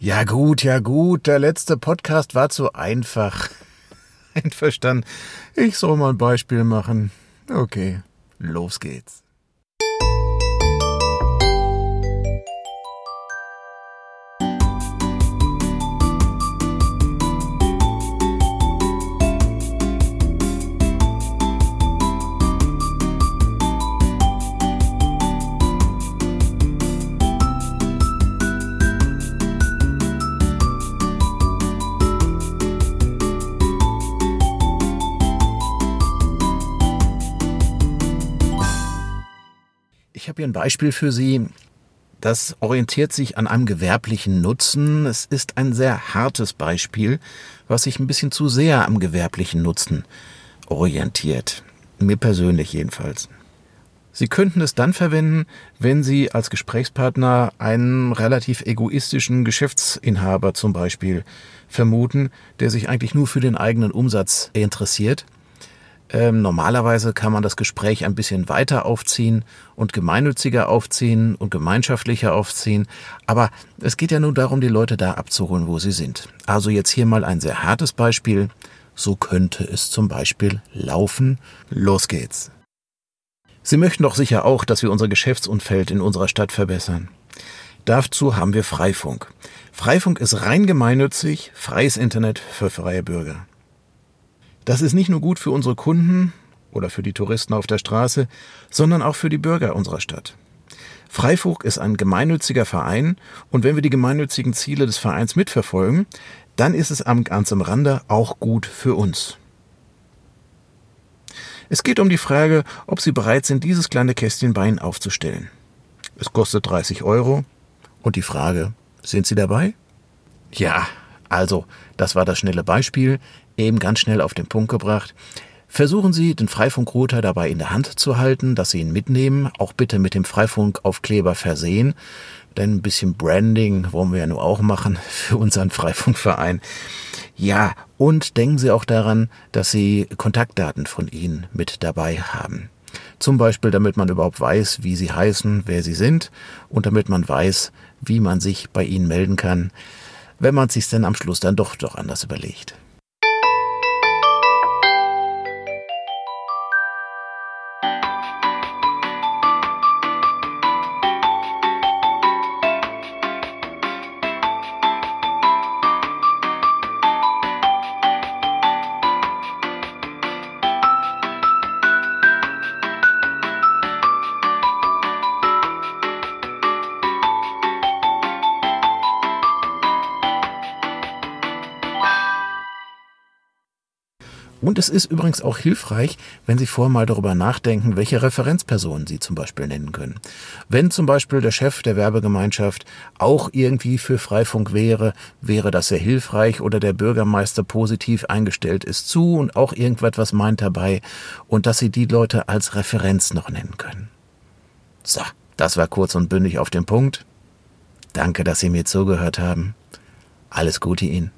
Ja gut, ja gut, der letzte Podcast war zu einfach. Einverstanden. Ich soll mal ein Beispiel machen. Okay, los geht's. Ich habe hier ein Beispiel für Sie. Das orientiert sich an einem gewerblichen Nutzen. Es ist ein sehr hartes Beispiel, was sich ein bisschen zu sehr am gewerblichen Nutzen orientiert. Mir persönlich jedenfalls. Sie könnten es dann verwenden, wenn Sie als Gesprächspartner einen relativ egoistischen Geschäftsinhaber zum Beispiel vermuten, der sich eigentlich nur für den eigenen Umsatz interessiert ähm, normalerweise kann man das Gespräch ein bisschen weiter aufziehen und gemeinnütziger aufziehen und gemeinschaftlicher aufziehen. Aber es geht ja nur darum, die Leute da abzuholen, wo sie sind. Also jetzt hier mal ein sehr hartes Beispiel. So könnte es zum Beispiel laufen. Los geht's. Sie möchten doch sicher auch, dass wir unser Geschäftsumfeld in unserer Stadt verbessern. Dazu haben wir Freifunk. Freifunk ist rein gemeinnützig, freies Internet für freie Bürger. Das ist nicht nur gut für unsere Kunden oder für die Touristen auf der Straße, sondern auch für die Bürger unserer Stadt. Freifunk ist ein gemeinnütziger Verein und wenn wir die gemeinnützigen Ziele des Vereins mitverfolgen, dann ist es am ganz am Rande auch gut für uns. Es geht um die Frage, ob Sie bereit sind, dieses kleine Kästchen bei Ihnen aufzustellen. Es kostet 30 Euro. Und die Frage, sind Sie dabei? Ja, also, das war das schnelle Beispiel eben ganz schnell auf den Punkt gebracht. Versuchen Sie, den Freifunkrouter dabei in der Hand zu halten, dass Sie ihn mitnehmen, auch bitte mit dem Freifunkaufkleber versehen, denn ein bisschen Branding wollen wir ja nur auch machen für unseren Freifunkverein. Ja, und denken Sie auch daran, dass Sie Kontaktdaten von Ihnen mit dabei haben. Zum Beispiel, damit man überhaupt weiß, wie Sie heißen, wer Sie sind und damit man weiß, wie man sich bei Ihnen melden kann, wenn man sich denn am Schluss dann doch doch anders überlegt. Und es ist übrigens auch hilfreich, wenn Sie vorher mal darüber nachdenken, welche Referenzpersonen Sie zum Beispiel nennen können. Wenn zum Beispiel der Chef der Werbegemeinschaft auch irgendwie für Freifunk wäre, wäre das sehr hilfreich oder der Bürgermeister positiv eingestellt ist zu und auch irgendwas meint dabei und dass Sie die Leute als Referenz noch nennen können. So, das war kurz und bündig auf den Punkt. Danke, dass Sie mir zugehört haben. Alles Gute Ihnen.